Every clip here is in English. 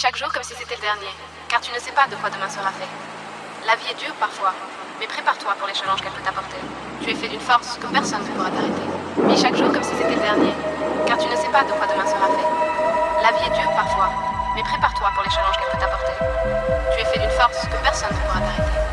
chaque jour comme si c'était le dernier, car tu ne sais pas de quoi demain sera fait. La vie est dure parfois, mais prépare-toi pour les challenges qu'elle peut t'apporter. Tu es fait d'une force que personne ne pourra t'arrêter. Vis chaque jour comme si c'était le dernier, car tu ne sais pas de quoi demain sera fait. La vie est dure parfois, mais prépare-toi pour les challenges qu'elle peut t'apporter. Tu es fait d'une force que personne ne pourra t'arrêter.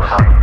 house.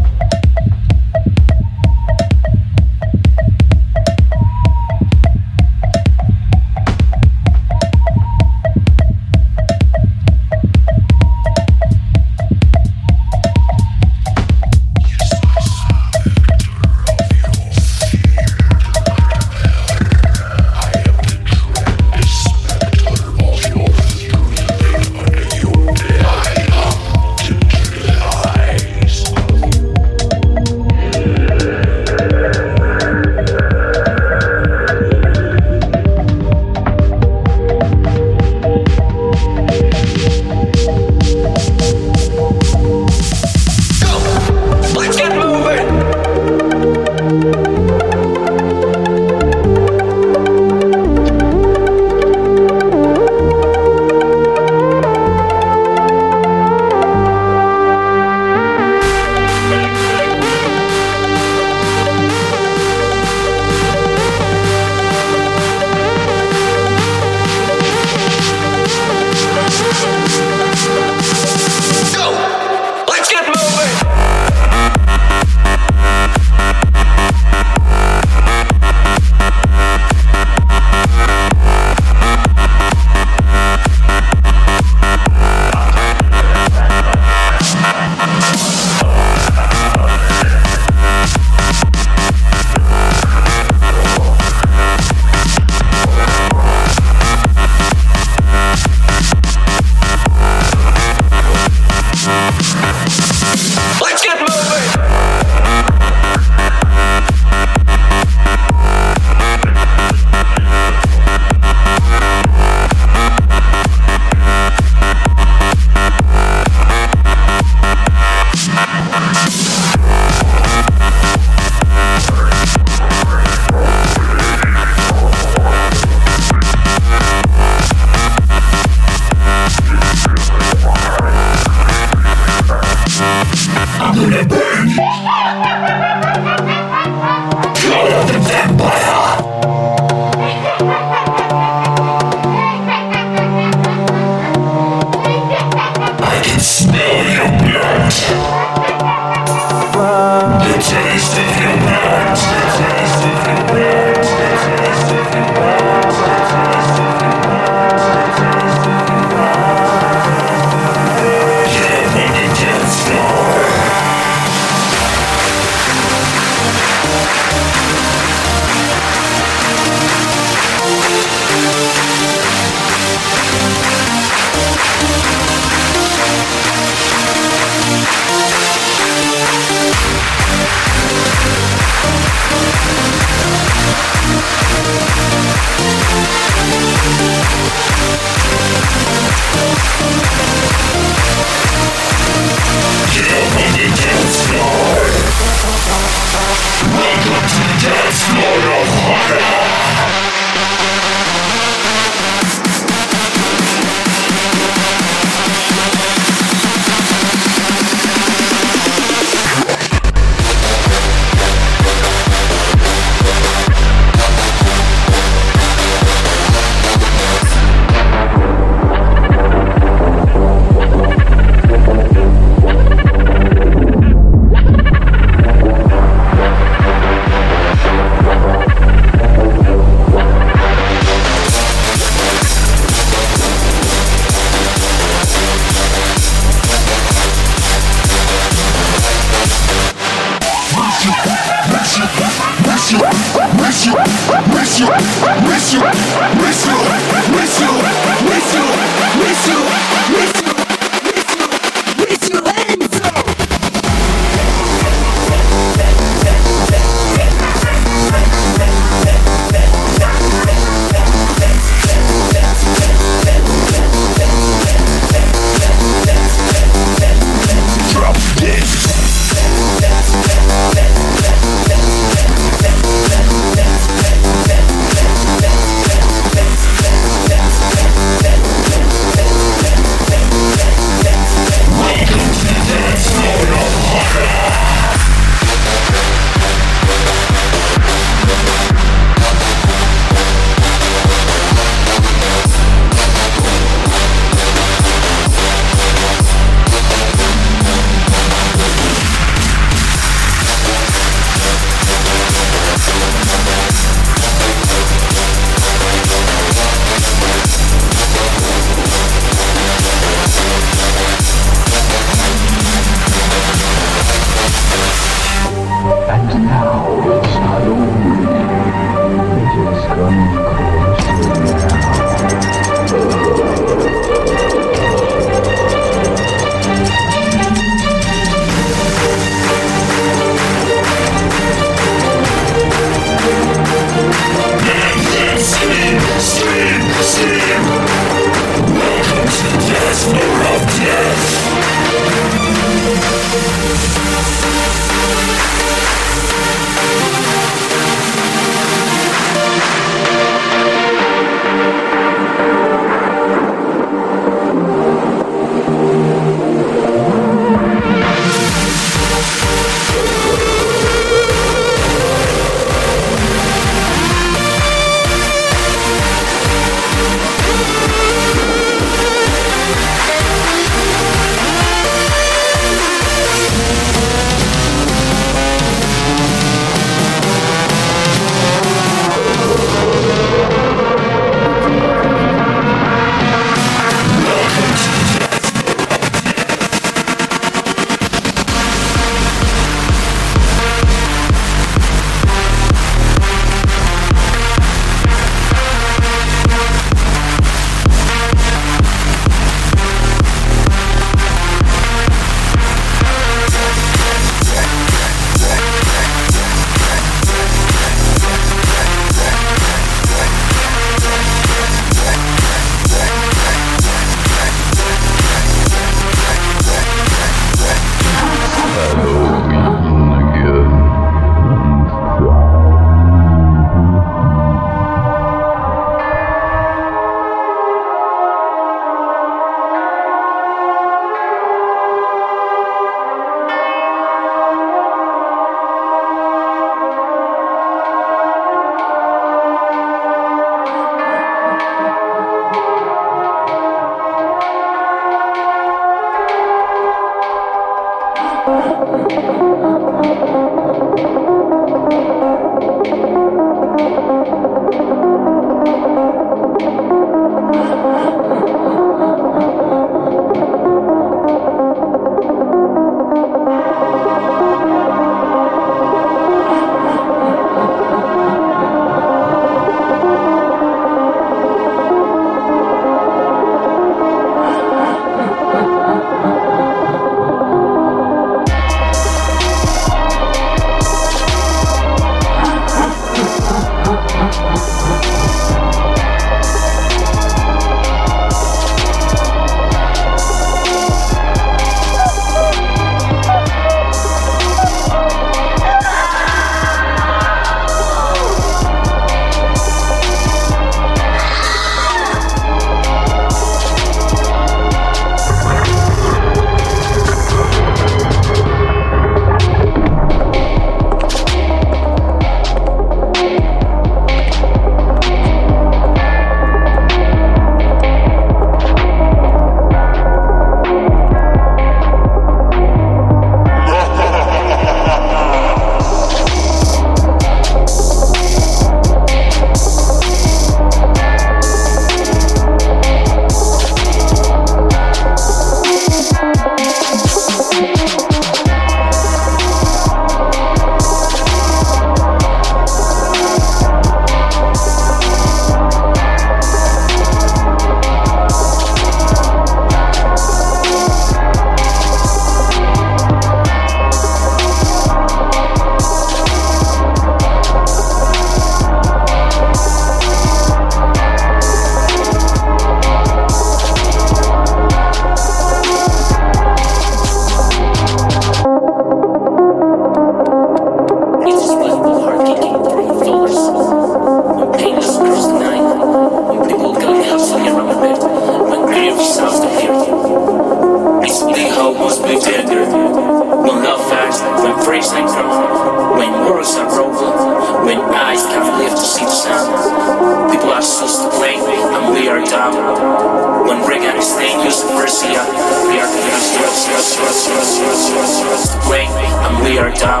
We are dumb.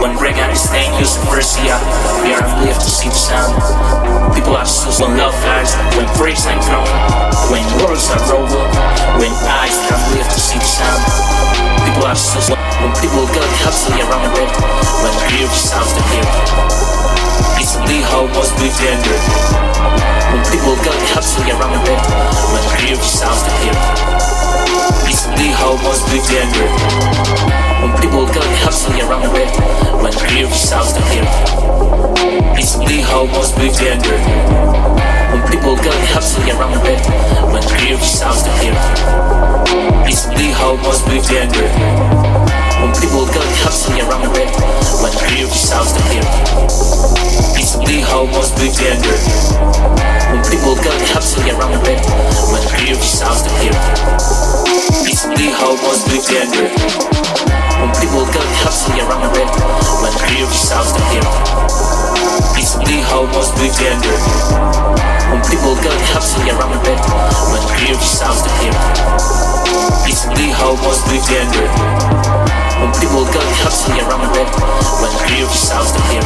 When Reagan is staying, use the first year. We are live to see the sun. People are supposed when love fires, when breaks and grown, when worlds are over, when eyes can live to see the sun. People are supposed when people go hustling around the bed, when the grief sounds the hear. The how was be gender. When people go hustling around the bed, when grief sounds hear. It's the how was be gender. When people go hustling around the bed, when grief sounds hear. It's the how was be gender. When people go hustling around the bed, when grief sounds hear. It's the how was be gender. When people go hustling around the red, when the grief sounds the hear. Peacefully how was big gender. When people go hustling around the red, when the grief sounds the hear. Peacefully how was big gender. When people go hustling around the red, when the grief sounds the hear. Peacefully how was big gender. When people go hustling around the red, when the grief sounds the hear. Peacefully how was big gender. When people go hustling around the bed, when grief sounds the hear.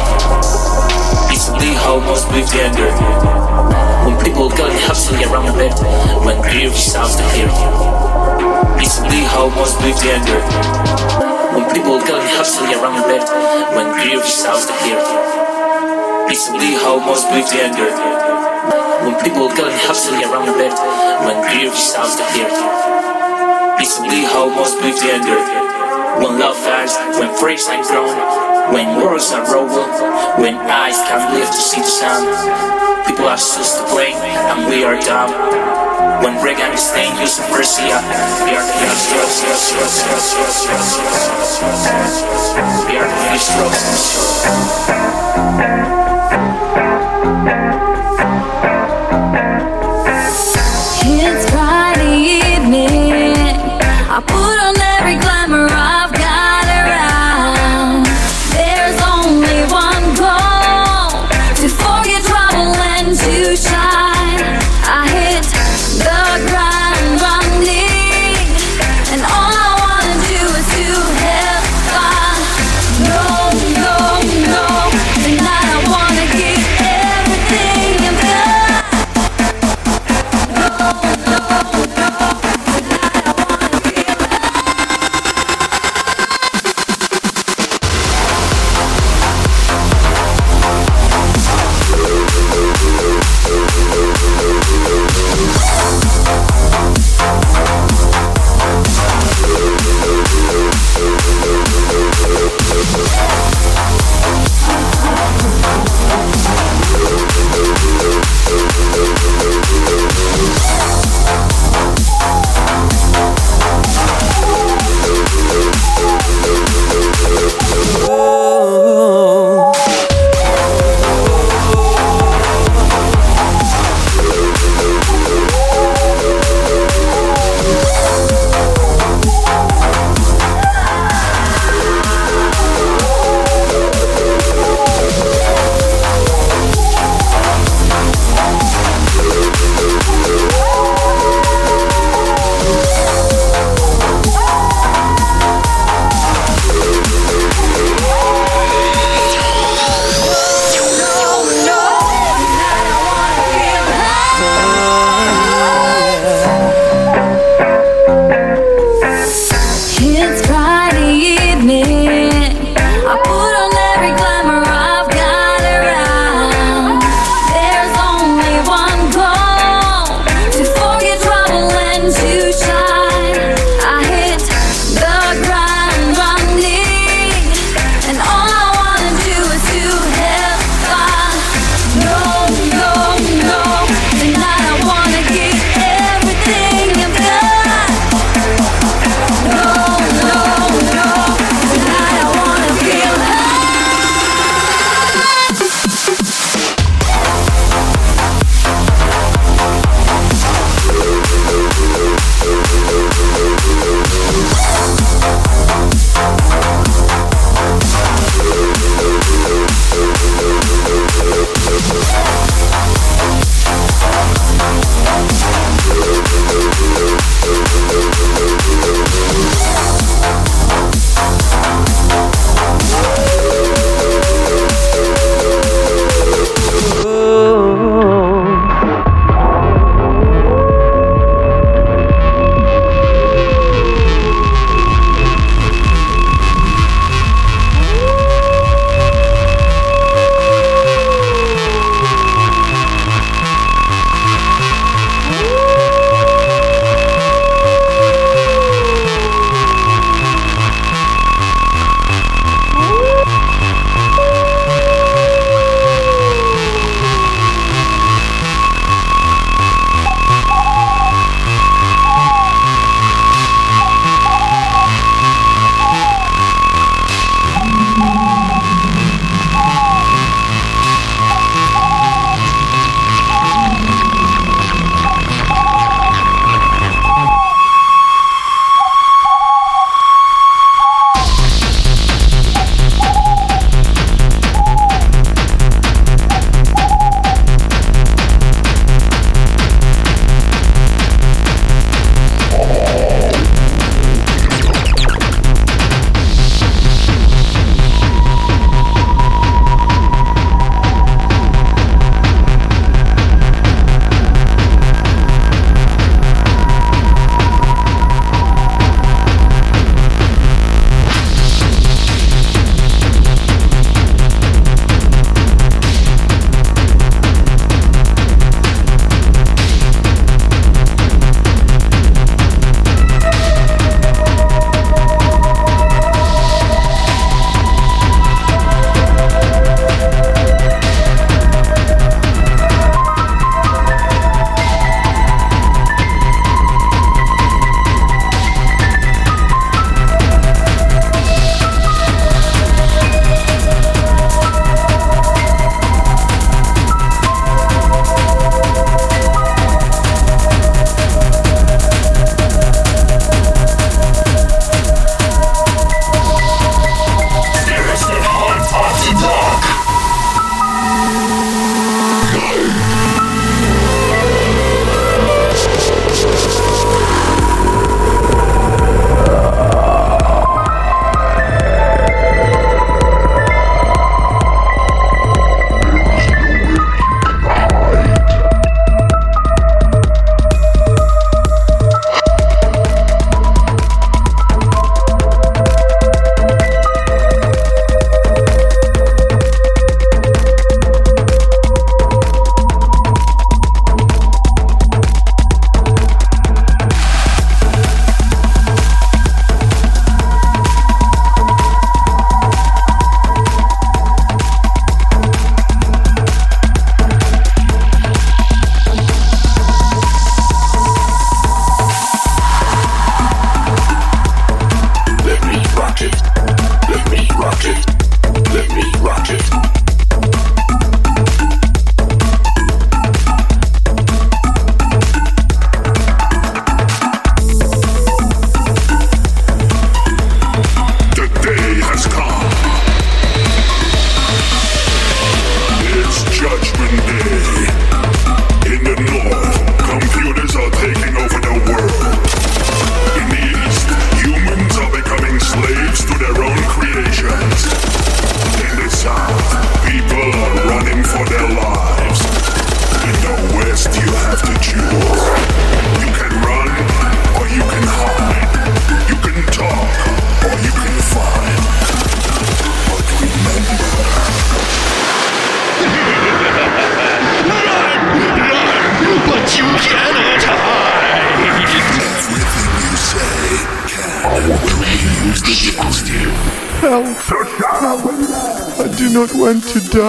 Recently, homos be gender. When people go hustling around the bed, when grief sounds the hear. Recently, homos be gender. When people go hustling around the bed, when grief sounds the hear. Recently, homos be gender. When people go hustling around the bed, when grief sounds the hear. Recently, homos be gender. When love fires, when freaks are grown, when worlds are over, when eyes can't live to see the sun. People are supposed to blame, and we are dumb. When Reagan is staying, use the first. We are the first We are the It's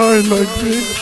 die like this.